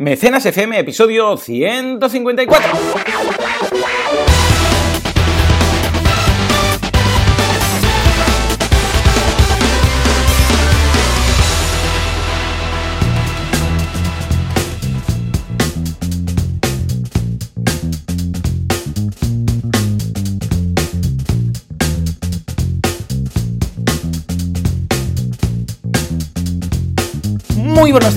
Mecenas FM, episodio 154.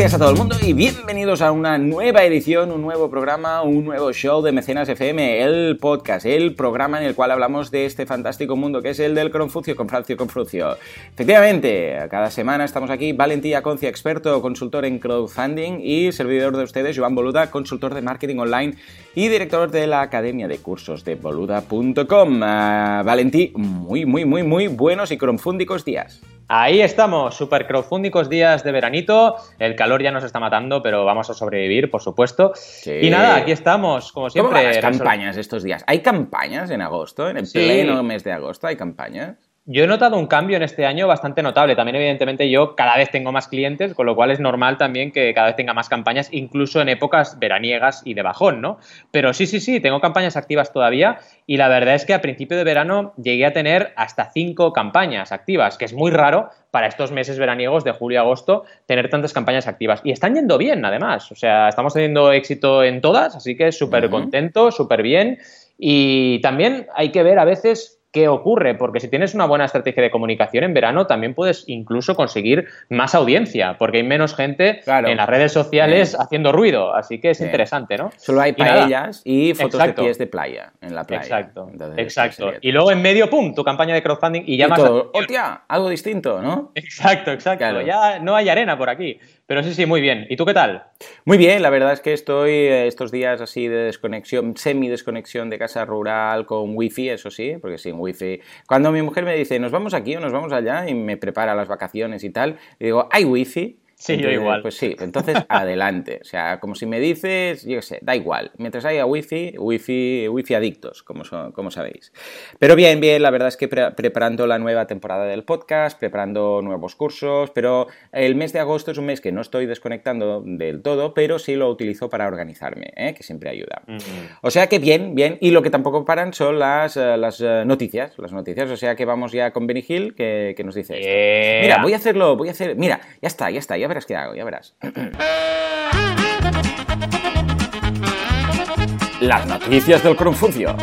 Días a todo el mundo y bienvenidos a una nueva edición, un nuevo programa, un nuevo show de Mecenas FM, el podcast, el programa en el cual hablamos de este fantástico mundo que es el del Confucio con Francio Confrucio. Efectivamente, cada semana estamos aquí, Valentía Concia, experto, consultor en crowdfunding y servidor de ustedes, Joan Boluda, consultor de marketing online y director de la Academia de Cursos de Boluda.com. Uh, Valentí, muy, muy, muy, muy buenos y crowdfundicos días. Ahí estamos, super crowdfundicos días de veranito. El calor ya nos está matando, pero vamos a sobrevivir, por supuesto. Sí. Y nada, aquí estamos, como siempre. ¿Cómo las campañas estos días? ¿Hay campañas en agosto? ¿En el sí. pleno mes de agosto hay campañas? Yo he notado un cambio en este año bastante notable. También, evidentemente, yo cada vez tengo más clientes, con lo cual es normal también que cada vez tenga más campañas, incluso en épocas veraniegas y de bajón, ¿no? Pero sí, sí, sí, tengo campañas activas todavía y la verdad es que a principio de verano llegué a tener hasta cinco campañas activas, que es muy raro para estos meses veraniegos de julio y agosto tener tantas campañas activas. Y están yendo bien, además. O sea, estamos teniendo éxito en todas, así que súper uh -huh. contento, súper bien. Y también hay que ver a veces qué ocurre, porque si tienes una buena estrategia de comunicación en verano, también puedes incluso conseguir más audiencia, porque hay menos gente claro. en las redes sociales Bien. haciendo ruido, así que es Bien. interesante, ¿no? Solo hay paellas y, y fotos Exacto. de pies de playa, en la playa. Exacto, Entonces, Exacto. Y luego en medio, pum, tu campaña de crowdfunding y ya y más... Todo, hostia, algo distinto, ¿no? Exacto, exacto, claro. ya no hay arena por aquí. Pero sí, sí, muy bien. ¿Y tú qué tal? Muy bien, la verdad es que estoy eh, estos días así de desconexión, semi-desconexión de casa rural con wifi, eso sí, porque sin wifi. Cuando mi mujer me dice, nos vamos aquí o nos vamos allá y me prepara las vacaciones y tal, digo, ¿hay wifi? Sí, entonces, yo igual. Pues sí, entonces adelante. O sea, como si me dices, yo qué sé, da igual. Mientras haya wifi, wifi, wifi adictos, como, son, como sabéis. Pero bien, bien, la verdad es que pre preparando la nueva temporada del podcast, preparando nuevos cursos, pero el mes de agosto es un mes que no estoy desconectando del todo, pero sí lo utilizo para organizarme, ¿eh? que siempre ayuda. Uh -huh. O sea que bien, bien. Y lo que tampoco paran son las, uh, las uh, noticias, las noticias. O sea que vamos ya con Benny Hill, que, que nos dice esto. Mira, voy a hacerlo, voy a hacer... Mira, ya está, ya está, ya verás qué hago, ya verás. Las noticias del Confucio.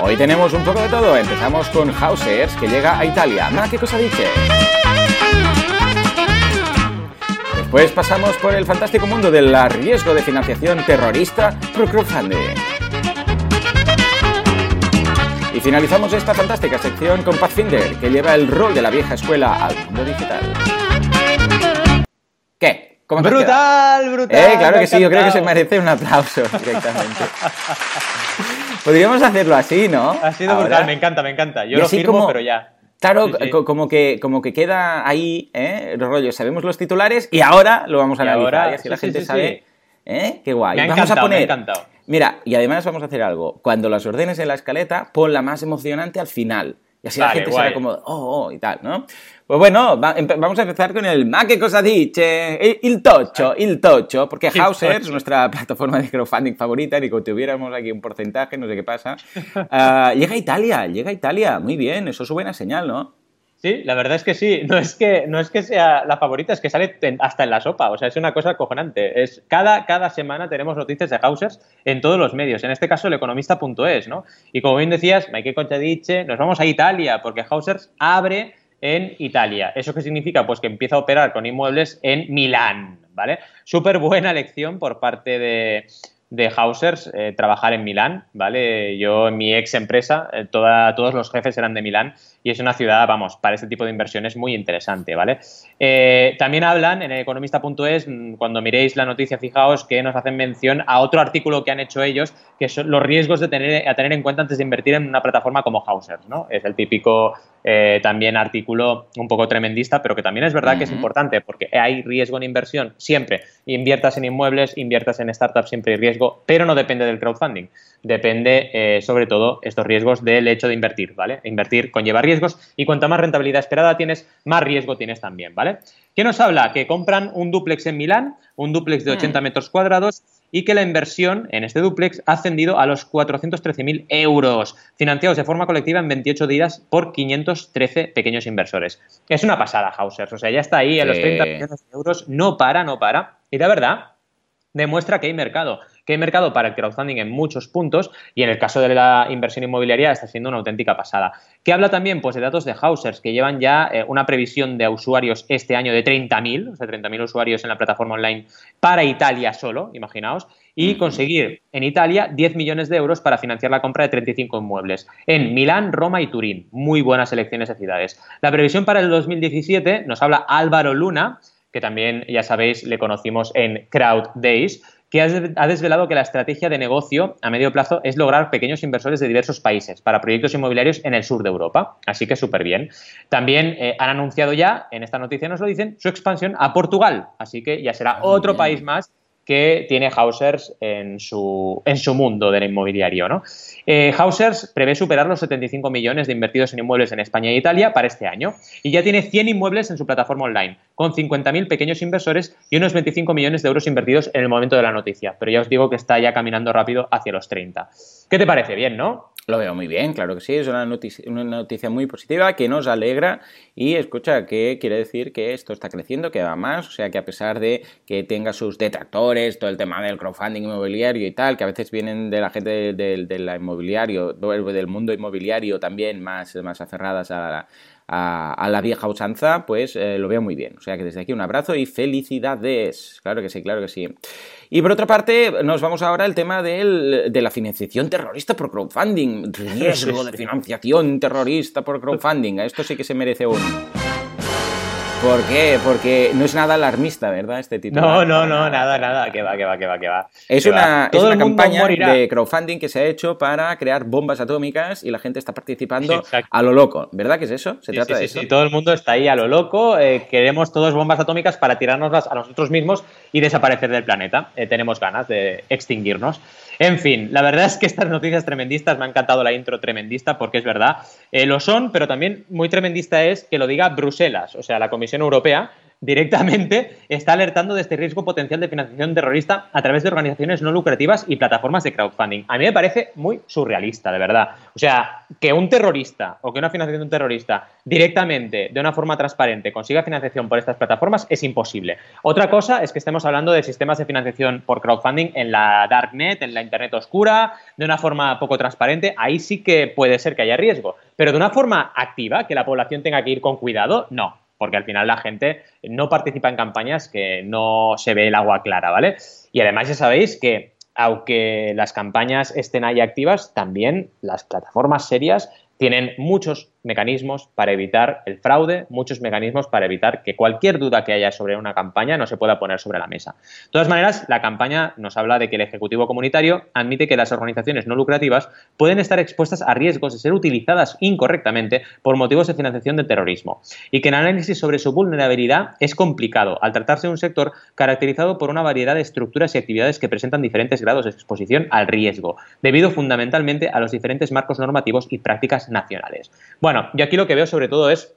Hoy tenemos un poco de todo. Empezamos con Hausers, que llega a Italia. Ma, ¿qué cosa dice? Después pasamos por el fantástico mundo del riesgo de financiación terrorista por crowdfunding. Y finalizamos esta fantástica sección con Pathfinder, que lleva el rol de la vieja escuela al mundo digital. ¿Qué? ¿Cómo brutal, brutal. Eh, claro que sí, yo creo que se merece un aplauso directamente. Podríamos hacerlo así, ¿no? Ha sido Ahora. brutal, me encanta, me encanta. Yo lo firmo, como... pero ya. Claro, sí, sí. Como, que, como que queda ahí, ¿eh? Los rollos, sabemos los titulares y ahora lo vamos a y analizar ahora, y así sí, la gente sabe. ¿Eh? Qué guay. Me ha vamos a poner. Me ha encantado. Mira, y además vamos a hacer algo. Cuando las ordenes en la escaleta, pon la más emocionante al final. Y así vale, la gente guay. será como, oh, oh, y tal, ¿no? Pues bueno, va, vamos a empezar con el Ma che cosa dice, il tocho, il tocho, porque Hausers, nuestra plataforma de crowdfunding favorita, ni que tuviéramos aquí un porcentaje, no sé qué pasa, uh, llega a Italia, llega a Italia, muy bien, eso es buena señal, ¿no? Sí, la verdad es que sí. No es que, no es que sea la favorita, es que sale hasta en la sopa. O sea, es una cosa acojonante. Es, cada, cada semana tenemos noticias de Hausers en todos los medios. En este caso, el economista.es, ¿no? Y como bien decías, Mike Conchadiche, nos vamos a Italia porque Hausers abre en Italia. ¿Eso qué significa? Pues que empieza a operar con inmuebles en Milán, ¿vale? Súper buena lección por parte de, de Hausers eh, trabajar en Milán, ¿vale? Yo en mi ex empresa, eh, todos los jefes eran de Milán y es una ciudad, vamos, para este tipo de inversiones muy interesante, ¿vale? Eh, también hablan en economista.es, mm, cuando miréis la noticia, fijaos que nos hacen mención a otro artículo que han hecho ellos, que son los riesgos de tener, a tener en cuenta antes de invertir en una plataforma como Hausers, ¿no? Es el típico eh, también artículo un poco tremendista, pero que también es verdad uh -huh. que es importante porque hay riesgo en inversión siempre. Inviertas en inmuebles, inviertas en startups, siempre hay riesgo, pero no depende del crowdfunding. Depende, eh, sobre todo, estos riesgos del hecho de invertir, ¿vale? Invertir conlleva riesgos y cuanta más rentabilidad esperada tienes, más riesgo tienes también, ¿vale? ¿Qué nos habla? Que compran un duplex en Milán, un duplex de 80 mm. metros cuadrados, y que la inversión en este duplex ha ascendido a los 413.000 euros, financiados de forma colectiva en 28 días por 513 pequeños inversores. Es una pasada, Hausers. O sea, ya está ahí en los 30 millones de euros. No para, no para. Y de verdad, demuestra que hay mercado que hay mercado para el crowdfunding en muchos puntos y en el caso de la inversión inmobiliaria está siendo una auténtica pasada. ¿Qué habla también? Pues de datos de Hausers, que llevan ya eh, una previsión de usuarios este año de 30.000, o sea, 30.000 usuarios en la plataforma online para Italia solo, imaginaos, y conseguir en Italia 10 millones de euros para financiar la compra de 35 inmuebles en Milán, Roma y Turín. Muy buenas elecciones de ciudades. La previsión para el 2017 nos habla Álvaro Luna, que también ya sabéis le conocimos en Crowd Days, que ha desvelado que la estrategia de negocio a medio plazo es lograr pequeños inversores de diversos países para proyectos inmobiliarios en el sur de Europa. Así que súper bien. También eh, han anunciado ya, en esta noticia nos lo dicen, su expansión a Portugal. Así que ya será ah, otro país más que tiene Hausers en su, en su mundo del inmobiliario. ¿no? Eh, Hausers prevé superar los 75 millones de invertidos en inmuebles en España e Italia para este año y ya tiene 100 inmuebles en su plataforma online, con 50.000 pequeños inversores y unos 25 millones de euros invertidos en el momento de la noticia. Pero ya os digo que está ya caminando rápido hacia los 30. ¿Qué te parece? Bien, ¿no? Lo veo muy bien, claro que sí, es una noticia, una noticia muy positiva que nos alegra y escucha que quiere decir que esto está creciendo, que va más, o sea que a pesar de que tenga sus detractores, todo el tema del crowdfunding inmobiliario y tal, que a veces vienen de la gente del, del inmobiliario, del mundo inmobiliario también más, más aferradas a la, a, la vieja usanza, pues eh, lo veo muy bien. O sea que desde aquí un abrazo y felicidades. Claro que sí, claro que sí. Y por otra parte, nos vamos ahora al tema de la financiación terrorista por crowdfunding. Riesgo de financiación terrorista por crowdfunding. Esto sí que se merece un... ¿Por qué? Porque no es nada alarmista, ¿verdad? Este título. No, no, no, nada, nada, que va, que va, que va, que va. Es una, es una campaña de crowdfunding que se ha hecho para crear bombas atómicas y la gente está participando a lo loco, ¿verdad que es eso? Se trata de eso. Sí, todo el mundo está ahí a lo loco. Eh, queremos todos bombas atómicas para tirárnoslas a nosotros mismos y desaparecer del planeta. Eh, tenemos ganas de extinguirnos. En fin, la verdad es que estas noticias tremendistas, me ha encantado la intro tremendista porque es verdad, eh, lo son, pero también muy tremendista es que lo diga Bruselas, o sea, la Comisión Europea, directamente está alertando de este riesgo potencial de financiación terrorista a través de organizaciones no lucrativas y plataformas de crowdfunding. A mí me parece muy surrealista, de verdad. O sea, que un terrorista o que una financiación de un terrorista directamente, de una forma transparente, consiga financiación por estas plataformas es imposible. Otra cosa es que estemos hablando de sistemas de financiación por crowdfunding en la darknet, en la internet oscura, de una forma poco transparente. Ahí sí que puede ser que haya riesgo. Pero de una forma activa, que la población tenga que ir con cuidado, no porque al final la gente no participa en campañas que no se ve el agua clara, ¿vale? Y además ya sabéis que aunque las campañas estén ahí activas, también las plataformas serias tienen muchos mecanismos para evitar el fraude, muchos mecanismos para evitar que cualquier duda que haya sobre una campaña no se pueda poner sobre la mesa. De todas maneras, la campaña nos habla de que el Ejecutivo Comunitario admite que las organizaciones no lucrativas pueden estar expuestas a riesgos de ser utilizadas incorrectamente por motivos de financiación del terrorismo y que el análisis sobre su vulnerabilidad es complicado al tratarse de un sector caracterizado por una variedad de estructuras y actividades que presentan diferentes grados de exposición al riesgo, debido fundamentalmente a los diferentes marcos normativos y prácticas nacionales. Yo aquí lo que veo sobre todo es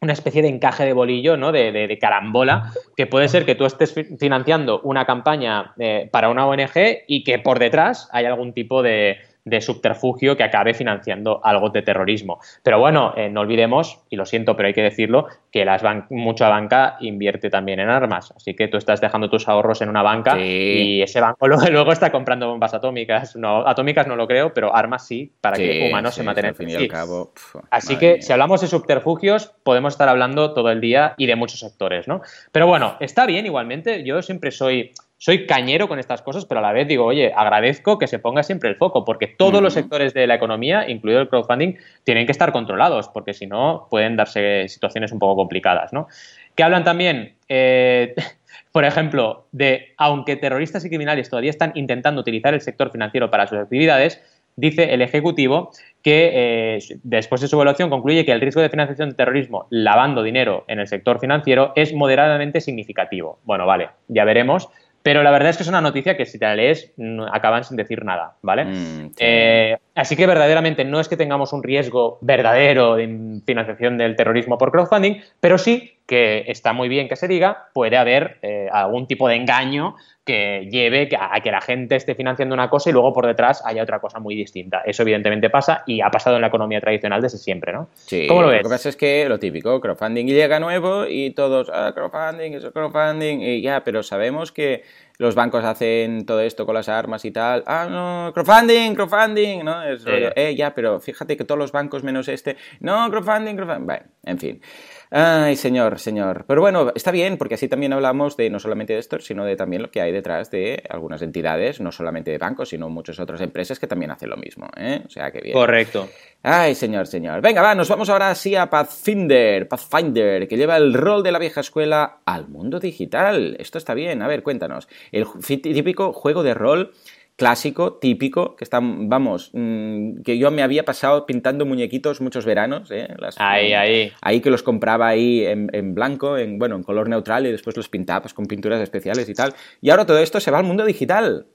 una especie de encaje de bolillo, ¿no? De, carambola, que puede ser que tú estés financiando una campaña eh, para una ONG y que por detrás hay algún tipo de, de subterfugio que acabe financiando algo de terrorismo. Pero bueno, eh, no olvidemos, y lo siento, pero hay que decirlo, que las mucha banca invierte también en armas. Así que tú estás dejando tus ahorros en una banca y ese banco luego, está comprando bombas atómicas. No, atómicas no lo creo, pero armas sí, para que humanos se entre sí. Cabo, Así que si hablamos de subterfugios, podemos estar hablando todo el día y de muchos sectores, ¿no? Pero bueno, está bien igualmente. Yo siempre soy soy cañero con estas cosas, pero a la vez digo, oye, agradezco que se ponga siempre el foco, porque todos los sectores de la economía, incluido el crowdfunding, tienen que estar controlados, porque si no pueden darse situaciones un poco complicadas, ¿no? Que hablan también, eh, por ejemplo, de aunque terroristas y criminales todavía están intentando utilizar el sector financiero para sus actividades, dice el Ejecutivo que eh, después de su evaluación concluye que el riesgo de financiación de terrorismo lavando dinero en el sector financiero es moderadamente significativo. Bueno, vale, ya veremos pero la verdad es que es una noticia que si te la lees acaban sin decir nada, ¿vale? Mm, eh, así que verdaderamente no es que tengamos un riesgo verdadero de financiación del terrorismo por crowdfunding, pero sí que está muy bien que se diga, puede haber eh, algún tipo de engaño que lleve a que la gente esté financiando una cosa y luego por detrás haya otra cosa muy distinta. Eso evidentemente pasa y ha pasado en la economía tradicional desde siempre, ¿no? Sí, ¿Cómo lo ves? Lo que pasa es que lo típico, crowdfunding llega nuevo y todos, ah, crowdfunding, eso crowdfunding, y ya, pero sabemos que los bancos hacen todo esto con las armas y tal. Ah, no, crowdfunding, crowdfunding, ¿no? Es eh, ya, pero fíjate que todos los bancos menos este, no, crowdfunding, crowdfunding. Bueno, en fin. Ay, señor, señor. Pero bueno, está bien, porque así también hablamos de no solamente de esto, sino de también lo que hay detrás de algunas entidades, no solamente de bancos, sino muchas otras empresas que también hacen lo mismo, ¿eh? O sea, que bien. Correcto. Ay, señor, señor. Venga, va, nos vamos ahora sí a Pathfinder, Pathfinder, que lleva el rol de la vieja escuela al mundo digital. Esto está bien. A ver, cuéntanos. El típico juego de rol clásico, típico, que están, vamos, mm, que yo me había pasado pintando muñequitos muchos veranos, ¿eh? ahí, ahí. Ahí que los compraba ahí en, blanco, en, bueno, en color neutral y después los pintaba pues, con pinturas especiales y tal. Y ahora todo esto se va al mundo digital.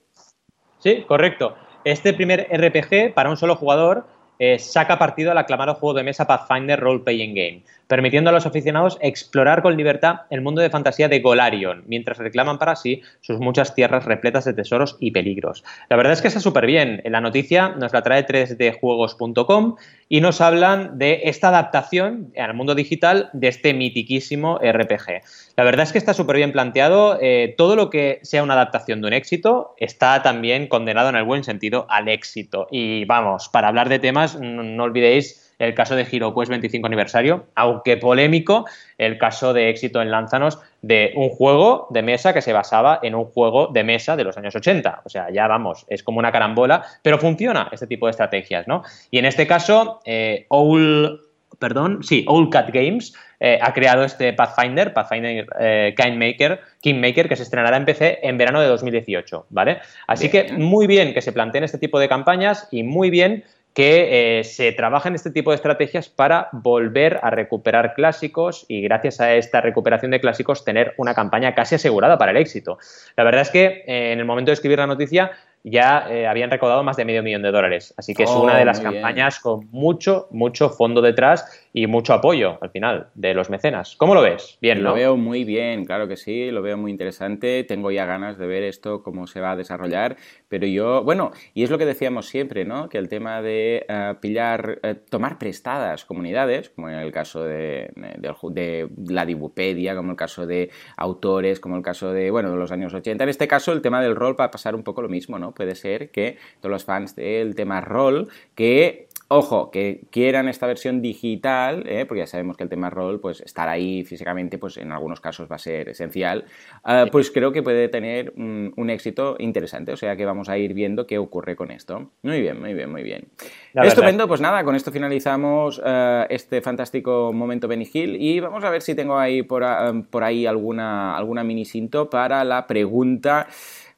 Sí, correcto. Este primer RPG para un solo jugador eh, saca partido al aclamado juego de mesa Pathfinder Role Playing Game permitiendo a los aficionados explorar con libertad el mundo de fantasía de Golarion, mientras reclaman para sí sus muchas tierras repletas de tesoros y peligros. La verdad es que está súper bien. En la noticia nos la trae 3djuegos.com y nos hablan de esta adaptación al mundo digital de este mitiquísimo RPG. La verdad es que está súper bien planteado. Eh, todo lo que sea una adaptación de un éxito está también condenado en el buen sentido al éxito. Y vamos, para hablar de temas, no olvidéis el caso de HeroQuest 25 aniversario, aunque polémico, el caso de éxito en Lánzanos de un juego de mesa que se basaba en un juego de mesa de los años 80. O sea, ya vamos, es como una carambola, pero funciona este tipo de estrategias, ¿no? Y en este caso, eh, Owl, perdón, sí, Old Cat Games eh, ha creado este Pathfinder, Pathfinder eh, Kingmaker, Kingmaker, que se estrenará en PC en verano de 2018, ¿vale? Así que muy bien que se planteen este tipo de campañas y muy bien que eh, se trabaja en este tipo de estrategias para volver a recuperar clásicos y gracias a esta recuperación de clásicos tener una campaña casi asegurada para el éxito. La verdad es que eh, en el momento de escribir la noticia ya eh, habían recaudado más de medio millón de dólares. Así que es una de oh, las campañas con mucho, mucho fondo detrás y mucho apoyo al final de los mecenas. ¿Cómo lo ves? Bien, Lo veo muy bien, claro que sí, lo veo muy interesante. Tengo ya ganas de ver esto, cómo se va a desarrollar. Pero yo, bueno, y es lo que decíamos siempre, ¿no? Que el tema de eh, pillar, eh, tomar prestadas comunidades, como en el caso de, de, la Dibupedia, como el caso de autores, como el caso de, bueno, de los años 80. En este caso, el tema del rol va a pasar un poco lo mismo, ¿no? Puede ser que todos los fans del tema rol, que Ojo, que quieran esta versión digital, ¿eh? porque ya sabemos que el tema rol, pues estar ahí físicamente, pues en algunos casos va a ser esencial, ah, pues creo que puede tener un, éxito interesante. O sea que vamos a ir viendo qué ocurre con esto. Muy bien, muy bien, muy bien. Estupendo, pues nada, con esto finalizamos ah, este fantástico momento Benny Hill y vamos a ver si tengo ahí por, ah, por ahí alguna, alguna mini cinto para la pregunta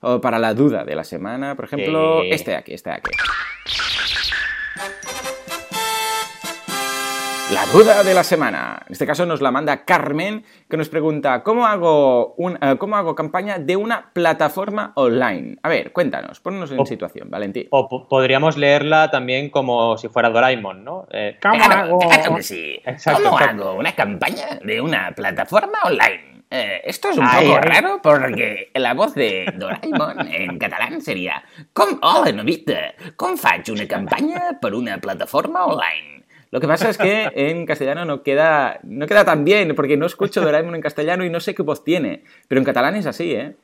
o para la duda de la semana. Por ejemplo, este de aquí, este de aquí. La duda de la semana. En este caso nos la manda Carmen, que nos pregunta, ¿cómo hago, un, eh, ¿cómo hago campaña de una plataforma online? A ver, cuéntanos, ponnos en situación, Valentín. O podríamos leerla también como si fuera Doraemon, ¿no? Eh, ¿Cómo hago? sí. ¿Cómo hago una campaña de una plataforma online? Eh, esto es un poco raro porque la voz de Doraemon en catalán sería Com, Hola, novita, com faig una campanya per una plataforma online? Lo que pasa es que en castellano no queda, no queda tan bien, porque no escucho Doraemon en castellano y no sé qué voz tiene. Pero en catalán es así, ¿eh?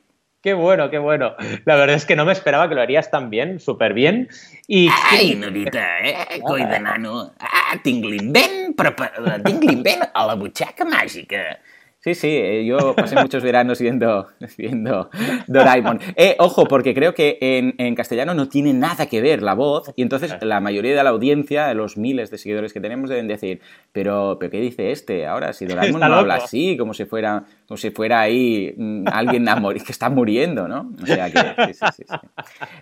Qué bueno, qué bueno. La verdad es que no me esperaba que lo harías tan bien, súper bien. I... Ai, Norita, eh? Coi de nano. Ah, tinc l'invent, tinc l'invent a la butxaca màgica. Sí, sí, eh, yo pasé muchos veranos viendo, viendo Doraemon. Eh, ojo, porque creo que en, castellano no tiene nada que ver la voz y entonces la mayoría de la audiencia, de los miles de seguidores que tenemos, deben decir, pero, ¿pero qué dice este? Ahora, si Doraemon no habla así, como si fuera, como si fuera ahí mm, alguien que está muriendo, ¿no? O sea que, sí, sí, sí,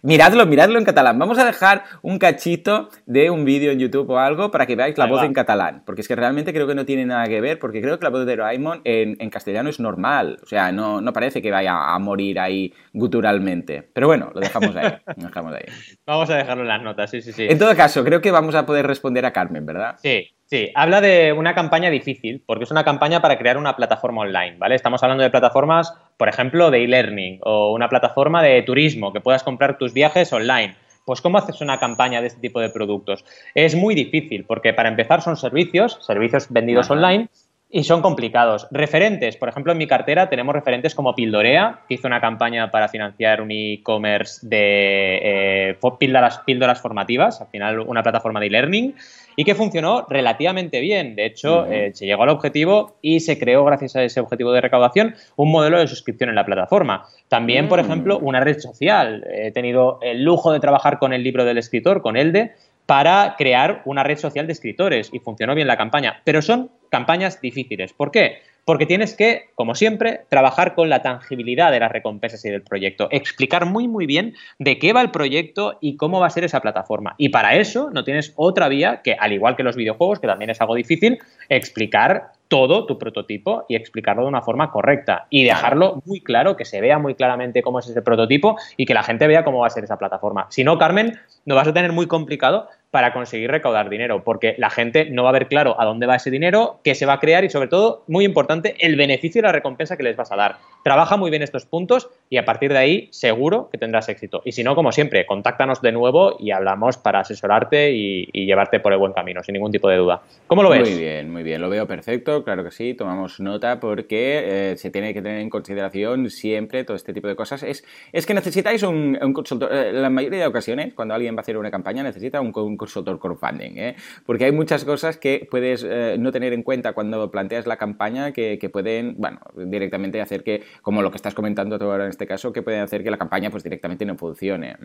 Miradlo, miradlo en catalán. Vamos a dejar un cachito de un vídeo en YouTube o algo para que veáis la voz en catalán, porque es que realmente creo que no tiene nada que ver, porque creo que la voz de Doraemon en en, castellano es normal. O sea, no, no, parece que vaya a morir ahí guturalmente. Pero bueno, lo dejamos ahí. Lo dejamos ahí. Vamos a dejarlo en las notas, sí, sí, sí. En todo caso, creo que vamos a poder responder a Carmen, ¿verdad? Sí. Sí, habla de una campaña difícil, porque es una campaña para crear una plataforma online, ¿vale? Estamos hablando de plataformas, por ejemplo, de e-learning o una plataforma de turismo, que puedas comprar tus viajes online. Pues ¿cómo haces una campaña de este tipo de productos? Es muy difícil, porque para empezar son servicios, servicios vendidos online, y son complicados. Referentes, por ejemplo, en mi cartera tenemos referentes como Pildorea, que hizo una campaña para financiar un e-commerce de eh, píldoras, píldoras formativas, al final una plataforma de e-learning, y que funcionó relativamente bien. De hecho, eh, se llegó al objetivo y se creó, gracias a ese objetivo de recaudación, un modelo de suscripción en la plataforma. También, por mm. ejemplo, una red social. He tenido el lujo de trabajar con el libro del escritor, con Elde, para crear una red social de escritores y funcionó bien la campaña. Pero son campañas difíciles. ¿Por qué? Porque tienes que, como siempre, trabajar con la tangibilidad de las recompensas y del proyecto, explicar muy muy bien de qué va el proyecto y cómo va a ser esa plataforma. Y para eso no tienes otra vía que, al igual que los videojuegos, que también es algo difícil, explicar todo tu prototipo y explicarlo de una forma correcta y dejarlo muy claro, que se vea muy claramente cómo es ese prototipo y que la gente vea cómo va a ser esa plataforma. Si no, Carmen, lo vas a tener muy complicado para conseguir recaudar dinero, porque la gente no va a ver claro a dónde va ese dinero, qué se va a crear y sobre todo, muy importante, el beneficio y la recompensa que les vas a dar. Trabaja muy bien estos puntos y a partir de ahí seguro que tendrás éxito. Y si no, como siempre, contáctanos de nuevo y hablamos para asesorarte y, llevarte por el buen camino, sin ningún tipo de duda. ¿Cómo lo ves? Muy bien, muy bien, lo veo perfecto, claro que sí, tomamos nota porque eh, se tiene que tener en consideración siempre todo este tipo de cosas. Es, es que necesitáis un, consultor, eh, la mayoría de ocasiones, cuando alguien va a hacer una campaña, necesita un, un consultor crowdfunding, ¿eh? porque hay muchas cosas que puedes eh, no tener en cuenta cuando planteas la campaña que, pueden, bueno, directamente hacer que, como lo que estás comentando tú ahora en este caso, que pueden hacer que la campaña pues directamente no funcione.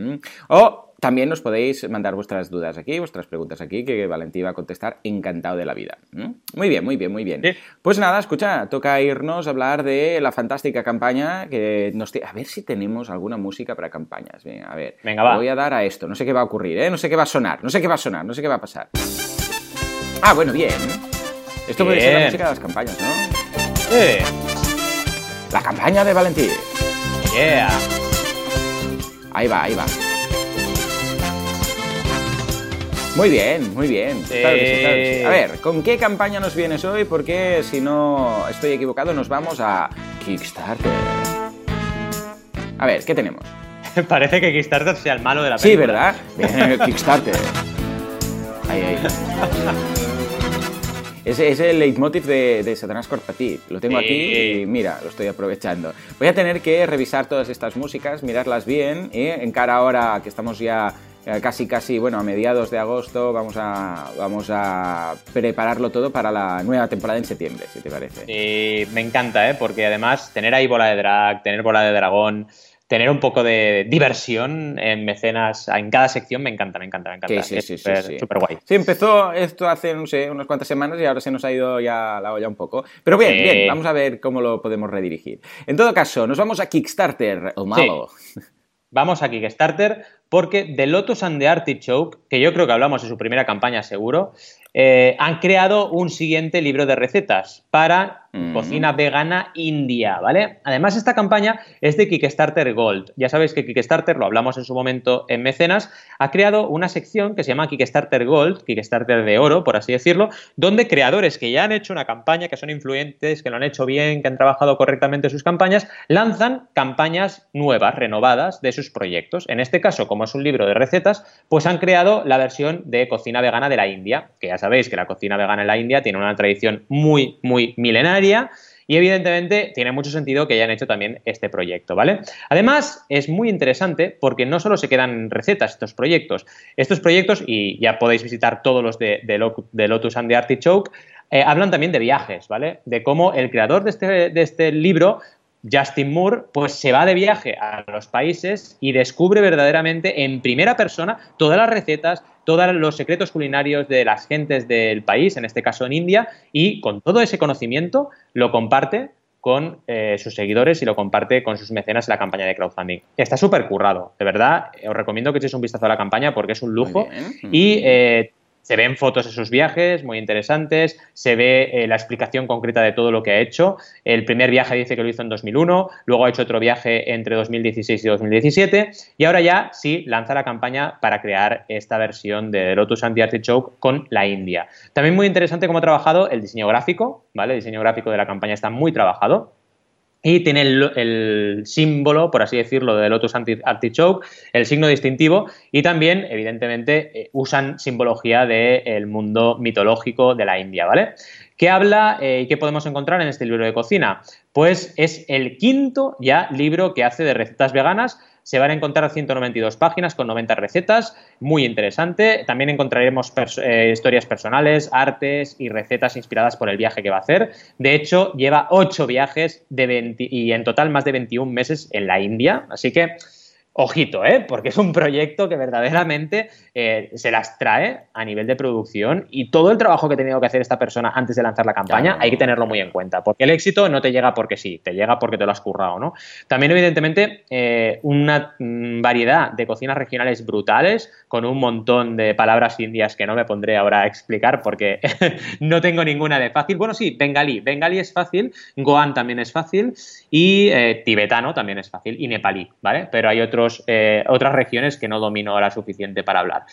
O también nos podéis mandar vuestras dudas aquí, vuestras preguntas aquí, que Valentí va a contestar encantado de la vida. Muy bien, muy bien, muy bien. Pues nada, escucha, toca irnos a hablar de la fantástica campaña que nos... A ver si tenemos alguna música para campañas. a ver, Venga, va. voy a dar a esto. No sé qué va a ocurrir, ¿eh? No sé qué va a sonar, no sé qué va a sonar, no sé qué va a pasar. Ah, bueno, bien. Esto puede ser la música de las campañas, ¿no? Sí. La campaña de Valentín. Yeah. Ahí va, ahí va. Muy bien, muy bien. A ver, ¿con qué campaña nos vienes hoy? Porque si no estoy equivocado, nos vamos a Kickstarter. A ver, ¿qué tenemos? Parece que Kickstarter sea el malo de la película. Sí, ¿verdad? Bien, Kickstarter. Ahí, ahí. Es, es el leitmotiv de, de Satanás Corpati. Lo tengo aquí y mira, lo estoy aprovechando. Voy a tener que revisar todas estas músicas, mirarlas bien, y en cara ahora que estamos ya eh, casi casi, bueno, a mediados de agosto vamos a, vamos a prepararlo todo para la nueva temporada en septiembre, si te parece. Sí, me encanta, ¿eh? porque además tener ahí bola de drag, tener bola de dragón, tener un poco de diversión en mecenas en cada sección me encanta, me encanta, me encanta. Sí, sí, sí, sí, Súper guay. Sí, empezó esto hace, no sé, unas cuantas semanas y ahora se nos ha ido ya la olla un poco. Pero bien, bien, vamos a ver cómo lo podemos redirigir. En todo caso, nos vamos a Kickstarter, o malo. Vamos a Kickstarter porque The Lotus and the Artichoke, que yo creo que hablamos en su primera campaña seguro, eh, han creado un siguiente libro de recetas para cocina vegana india, ¿vale? Además, esta campaña es de Kickstarter Gold. Ya sabéis que Kickstarter, lo hablamos en su momento en Mecenas, ha creado una sección que se llama Kickstarter Gold, Kickstarter de oro, por así decirlo, donde creadores que ya han hecho una campaña, que son influentes, que lo han hecho bien, que han trabajado correctamente sus campañas, lanzan campañas nuevas, renovadas de sus proyectos. En este caso, como es un libro de recetas, pues han creado la versión de cocina vegana de la India, que ya sabéis que la cocina vegana en la India tiene una tradición muy, muy milenaria y evidentemente tiene mucho sentido que hayan hecho también este proyecto, ¿vale? Además, es muy interesante porque no solo se quedan recetas estos proyectos, estos proyectos, y ya podéis visitar todos los de, Lotus and the Artichoke, eh, hablan también de viajes, ¿vale? De cómo el creador de este, de este libro Justin Moore pues se va de viaje a los países y descubre verdaderamente en primera persona todas las recetas, todos los secretos culinarios de las gentes del país, en este caso en India, y con todo ese conocimiento lo comparte con eh, sus seguidores y lo comparte con sus mecenas en la campaña de crowdfunding. Está súper currado, de verdad, os recomiendo que echéis un vistazo a la campaña porque es un lujo y eh, se ven fotos de sus viajes muy interesantes, se ve eh, la explicación concreta de todo lo que ha hecho. El primer viaje dice que lo hizo en 2001, luego ha hecho otro viaje entre 2016 y 2017 y ahora ya sí lanza la campaña para crear esta versión de Lotus Anti-Artichoke con la India. También muy interesante cómo ha trabajado el diseño gráfico, ¿vale? El diseño gráfico de la campaña está muy trabajado. Y tiene el, símbolo, por así decirlo, de Lotus Artichoke, el signo distintivo, y también, evidentemente, eh, usan simbología del mundo mitológico de la India, ¿vale? ¿Qué habla eh, y qué podemos encontrar en este libro de cocina? Pues es el quinto ya libro que hace de recetas veganas se van a encontrar 192 páginas con 90 recetas, muy interesante. También encontraremos eh, historias personales, artes y recetas inspiradas por el viaje que va a hacer. De hecho, lleva 8 viajes de y en total más de 21 meses en la India, así que Ojito, ¿eh? porque es un proyecto que verdaderamente eh, se las trae a nivel de producción y todo el trabajo que ha tenido que hacer esta persona antes de lanzar la campaña hay que tenerlo muy en cuenta, porque el éxito no te llega porque sí, te llega porque te lo has currado, ¿no? También, evidentemente, eh, una mm, variedad de cocinas regionales brutales, con un montón de palabras indias que no me pondré ahora a explicar porque no tengo ninguna de fácil. Bueno, sí, bengalí, bengalí es fácil, goan también es fácil y eh, tibetano también es fácil y nepalí, ¿vale? Pero hay eh, otras regiones que no domino ahora suficiente para hablar.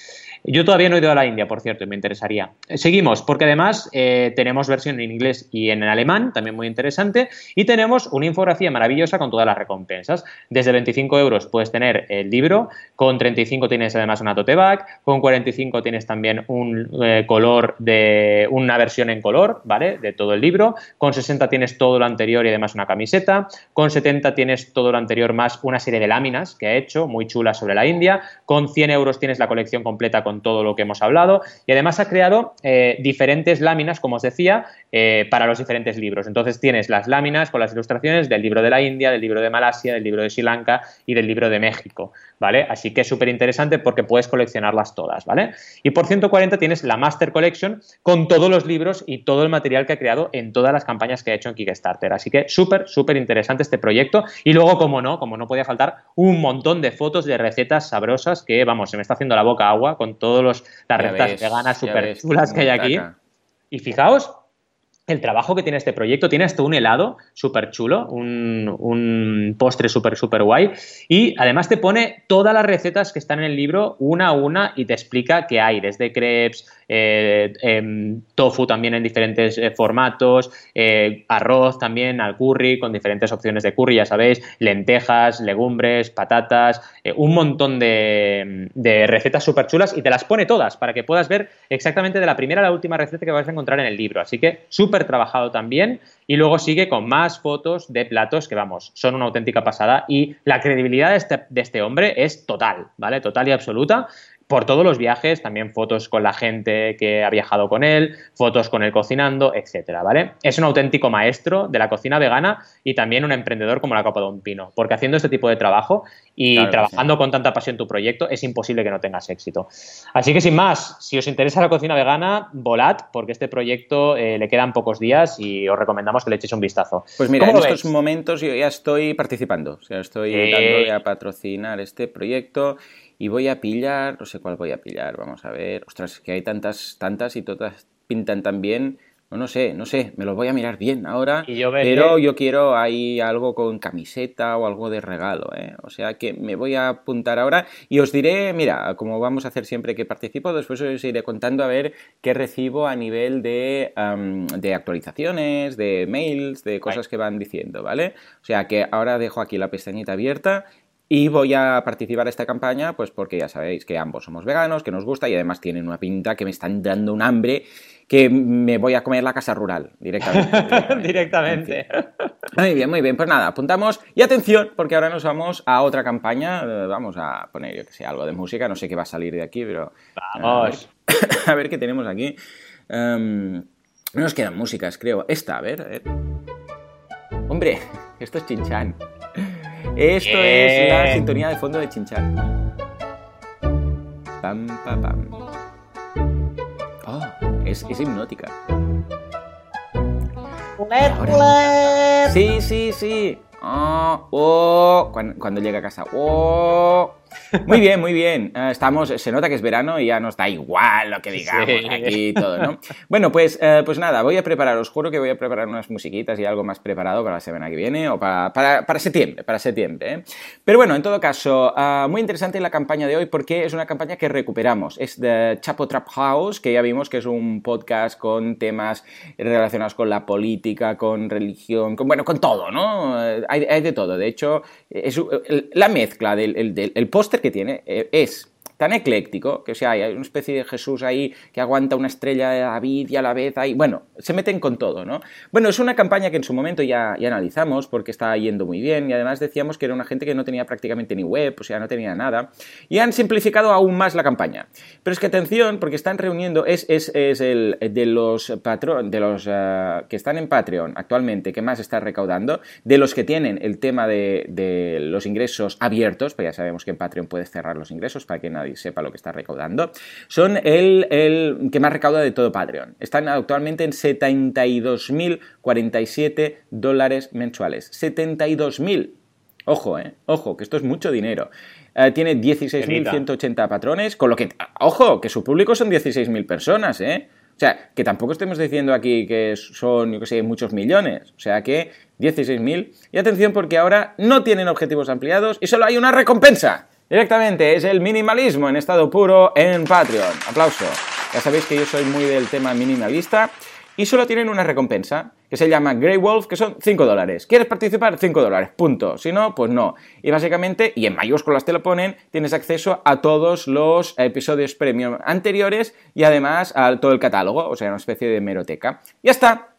Yo todavía no he ido a la India, por cierto, y me interesaría. Seguimos, porque además eh, tenemos versión en inglés y en alemán, también muy interesante, y tenemos una infografía maravillosa con todas las recompensas. Desde 25 euros puedes tener el libro, con 35 tienes además una tote bag, con 45 tienes también un eh, color de una versión en color, ¿vale? De todo el libro, con 60 tienes todo lo anterior y además una camiseta, con 70 tienes todo lo anterior más una serie de láminas que ha hecho, muy chulas sobre la India, con 100 euros tienes la colección completa con todo lo que hemos hablado y además ha creado eh, diferentes láminas, como os decía, eh, para los diferentes libros. Entonces tienes las láminas con las ilustraciones del libro de la India, del libro de Malasia, del libro de Sri Lanka y del libro de México, ¿vale? Así que es súper interesante porque puedes coleccionarlas todas, ¿vale? Y por 140 tienes la Master Collection con todos los libros y todo el material que ha creado en todas las campañas que ha hecho en Kickstarter. Así que súper, súper interesante este proyecto. Y luego, como no, como no podía faltar, un montón de fotos de recetas sabrosas que, vamos, se me está haciendo la boca agua con todas las recetas veganas súper chulas que hay aquí. Y fijaos, el trabajo que tiene este proyecto. Tiene hasta un helado súper chulo, un, un, postre súper, súper guay. Y además te pone todas las recetas que están en el libro una a una y te explica qué hay, desde crepes, eh, em, tofu también en diferentes eh, formatos, eh, arroz también al curry con diferentes opciones de curry, ya sabéis, lentejas, legumbres, patatas, un montón de, recetas súper chulas y te las pone todas para que puedas ver exactamente de la primera a la última receta que vas a encontrar en el libro. Así que súper trabajado también y luego sigue con más fotos de platos que, vamos, son una auténtica pasada y la credibilidad de este, de este hombre es total, ¿vale? Total y absoluta por todos los viajes, también fotos con la gente que ha viajado con él, fotos con él cocinando, etcétera, ¿vale? Es un auténtico maestro de la cocina vegana y también un emprendedor como la copa de un pino, porque haciendo este tipo de trabajo y trabajando con tanta pasión tu proyecto es imposible que no tengas éxito. Así que sin más, si os interesa la cocina vegana, volad, porque este proyecto eh, le quedan pocos días y os recomendamos que le echéis un vistazo. Pues mira, en estos momentos yo ya estoy participando, o sea, estoy eh... dándole a patrocinar este proyecto y voy a pillar, no sé cuál voy a pillar, vamos a ver. Ostras, que hay tantas, tantas y todas pintan tan bien. No, no sé, no sé, me lo voy a mirar bien ahora. pero yo quiero ahí algo con camiseta o algo de regalo, ¿eh? O sea que me voy a apuntar ahora y os diré, mira, como vamos a hacer siempre que participo, después os iré contando a ver qué recibo a nivel de, de actualizaciones, de mails, de cosas que van diciendo, ¿vale? O sea que ahora dejo aquí la pestañita abierta y voy a participar en esta campaña, pues porque ya sabéis que ambos somos veganos, que nos gusta y además tienen una pinta que me están dando un hambre que me voy a comer la casa rural directamente. directamente. Muy bien, muy bien. Pues nada, apuntamos. Y atención, porque ahora nos vamos a otra campaña. Eh, vamos a poner, yo que sé, algo de música. No sé qué va a salir de aquí, pero. Vamos. A ver, qué tenemos aquí. Um, no nos quedan músicas, creo. Esta, a ver, a ver. Hombre, esto es Chinchan. Esto es la sintonía de fondo de Chinchan. Pam, pam, pam. Oh, es, es hipnótica. Sí, sí, sí. Oh, oh. Cuando, cuando, llega a casa. Oh. Muy bien, muy bien. Eh, estamos, se nota que es verano y ya nos da igual lo que digamos aquí y todo, ¿no? Bueno, pues, eh, pues nada, voy a preparar, os juro que voy a preparar unas musiquitas y algo más preparado para la semana que viene o para, para, septiembre, para septiembre. ¿eh? Pero bueno, en todo caso, muy interesante la campaña de hoy porque es una campaña que recuperamos. Es de Chapo Trap House, que ya vimos que es un podcast con temas relacionados con la política, con religión, con, bueno, con todo, ¿no? Hay, hay de todo. De hecho, es la mezcla del, del, póster que tiene eh, es tan ecléctico, que o sea, hay una especie de Jesús ahí que aguanta una estrella de David y a la vez ahí, bueno, se meten con todo, ¿no? Bueno, es una campaña que en su momento ya, analizamos porque está yendo muy bien y además decíamos que era una gente que no tenía prácticamente ni web, o sea, no tenía nada, y han simplificado aún más la campaña. Pero es que atención, porque están reuniendo, es, es, es el de los patrón, de los eh, que están en Patreon actualmente, que más está recaudando, de los que tienen el tema de, de los ingresos abiertos, pues ya sabemos que en Patreon puedes cerrar los ingresos para que nadie sepa lo que está recaudando, son el, el que más recauda de todo Patreon. Están actualmente en 72.047 dólares mensuales. 72.000. Ojo, eh. Ojo, que esto es mucho dinero. Eh, tiene 16.180 patrones, con lo que, ojo, que su público son 16.000 personas, ¿eh? O sea, que tampoco estemos diciendo aquí que son, yo que sé, muchos millones. O sea que 16.000. Y atención porque ahora no tienen objetivos ampliados y solo hay una recompensa. Directamente, es el minimalismo en estado puro en Patreon. Aplauso. Ya sabéis que yo soy muy del tema minimalista y solo tienen una recompensa que se llama Grey Wolf, que son 5 dólares. ¿Quieres participar? 5 dólares, punto. Si no, pues no. Y básicamente, y en mayúsculas te lo ponen, tienes acceso a todos los episodios premium anteriores y además a todo el catálogo, o sea, una especie de meroteca. Ya está,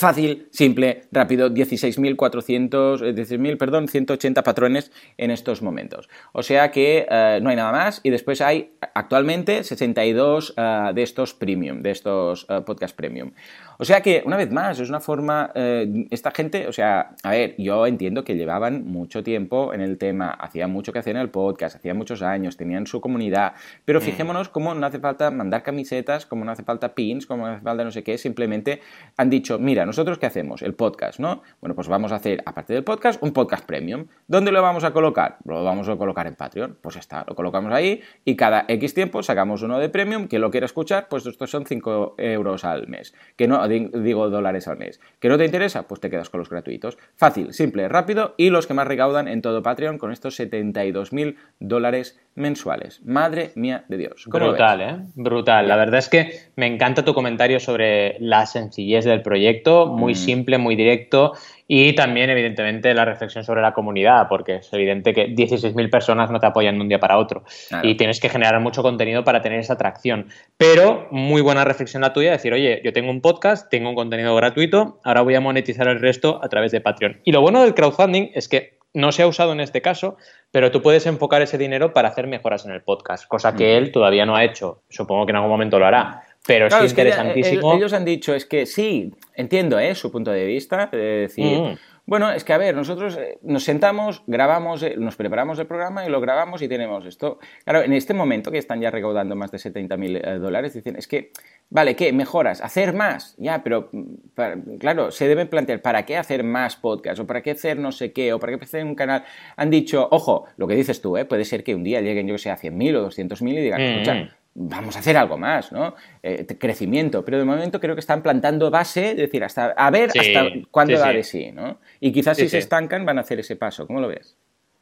Fácil, simple, rápido, 16.400, 16.000, eh, perdón, 180 patrones en estos momentos. O sea que eh, no hay nada más y después hay actualmente 62 eh, de estos premium, de estos podcast premium. O sea que, una vez más, es una forma, eh, esta gente, o sea, a ver, yo entiendo que llevaban mucho tiempo en el tema, hacían mucho que hacían el podcast, hacían muchos años, tenían su comunidad, pero mm. fijémonos cómo no hace falta mandar camisetas, como no hace falta pins, como no hace falta no sé qué, simplemente han dicho, mira, nosotros qué hacemos, el podcast, ¿no? Bueno, pues vamos a hacer, aparte del podcast, un podcast premium. ¿Dónde lo vamos a colocar? Lo vamos a colocar en Patreon. Pues está, lo colocamos ahí y cada X tiempo sacamos uno de premium, que lo quiera escuchar, pues estos son 5 euros al mes. Que no, digo dólares al mes. ¿Que no te interesa? Pues te quedas con los gratuitos. Fácil, simple, rápido y los que más recaudan en todo Patreon con estos 72.000 dólares mensuales. Madre mía de Dios. Brutal, ¿eh? Brutal. La verdad es que me encanta tu comentario sobre la sencillez del proyecto, muy mm. simple, muy directo y también, evidentemente, la reflexión sobre la comunidad, porque es evidente que 16.000 personas no te apoyan de un día para otro. Y tienes que generar mucho contenido para tener esa atracción. Pero muy buena reflexión la tuya, decir, oye, yo tengo un podcast, tengo un contenido gratuito, ahora voy a monetizar el resto a través de Patreon. Y lo bueno del crowdfunding es que no se ha usado en este caso, pero tú puedes enfocar ese dinero para hacer mejoras en el podcast, cosa que él todavía no ha hecho. Supongo que en algún momento lo hará. Pero es interesantísimo. ellos han dicho, es que sí, entiendo ¿eh? su punto de vista, de decir, mm. Bueno, es que a ver, nosotros eh, nos sentamos, grabamos, eh, nos preparamos el programa y lo grabamos y tenemos esto. Claro, en este momento que están ya recaudando más de 70.000 dólares, dicen, es que, vale, ¿qué? Mejoras, hacer más, ya, pero mm, claro, se deben plantear, ¿para qué hacer más podcast? ¿O para qué hacer no sé qué? ¿O para qué hacer un canal? Han dicho, ojo, lo que dices tú, ¿eh? puede ser que un día lleguen, yo que sé, a 100.000 o 200.000 y digan, escucha, vamos a hacer algo más, ¿no? Eh, crecimiento, pero de momento creo que están plantando base, es decir, hasta a ver hasta cuándo da de sí, ¿no? Y quizás si se estancan van a hacer ese paso, ¿cómo lo ves?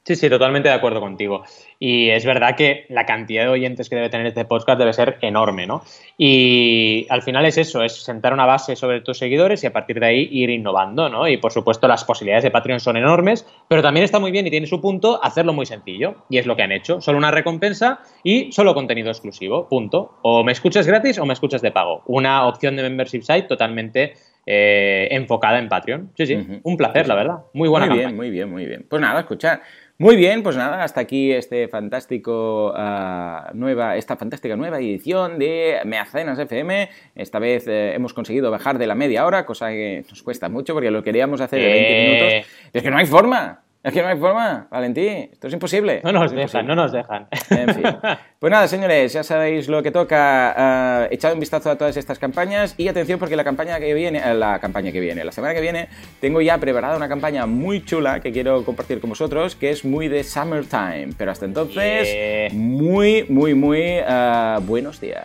Sí, sí, totalmente de acuerdo contigo. Y es verdad que la cantidad de oyentes que debe tener este podcast debe ser enorme, ¿no? Y al final es eso, es sentar una base sobre tus seguidores y a partir de ahí ir innovando, ¿no? Y por supuesto las posibilidades de Patreon son enormes, pero también está muy bien y tiene su punto hacerlo muy sencillo. Y es lo que han hecho. Solo una recompensa y solo contenido exclusivo, punto. O me escuchas gratis o me escuchas de pago. Una opción de membership site totalmente eh, enfocada en Patreon. Sí, sí, un placer, la verdad. Muy buena Muy bien, muy bien, muy bien. Pues nada, escuchar. Muy bien, pues nada, hasta aquí este fantástico uh, nueva, esta fantástica nueva edición de Meacenas FM. Esta vez eh, hemos conseguido bajar de la media hora, cosa que nos cuesta mucho porque lo queríamos hacer de 20 minutos. Es que no hay forma. Es que no hay forma, Valentín. Esto es imposible. No nos Es dejan, imposible. no nos dejan. En fin. Pues nada, señores, ya sabéis lo que toca. eh, echad un vistazo a todas estas campañas y atención porque la campaña que viene, eh, la campaña que viene, la semana que viene, tengo ya preparada una campaña muy chula que quiero compartir con vosotros, que es muy de summertime. Pero hasta entonces, Yeah. muy, muy, muy eh, buenos días.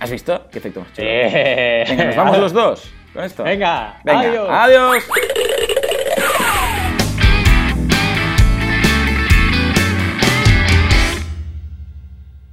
¿Has visto? Qué efecto más chulo. Venga, nos vamos los dos con esto. Venga, Venga, adiós. adiós.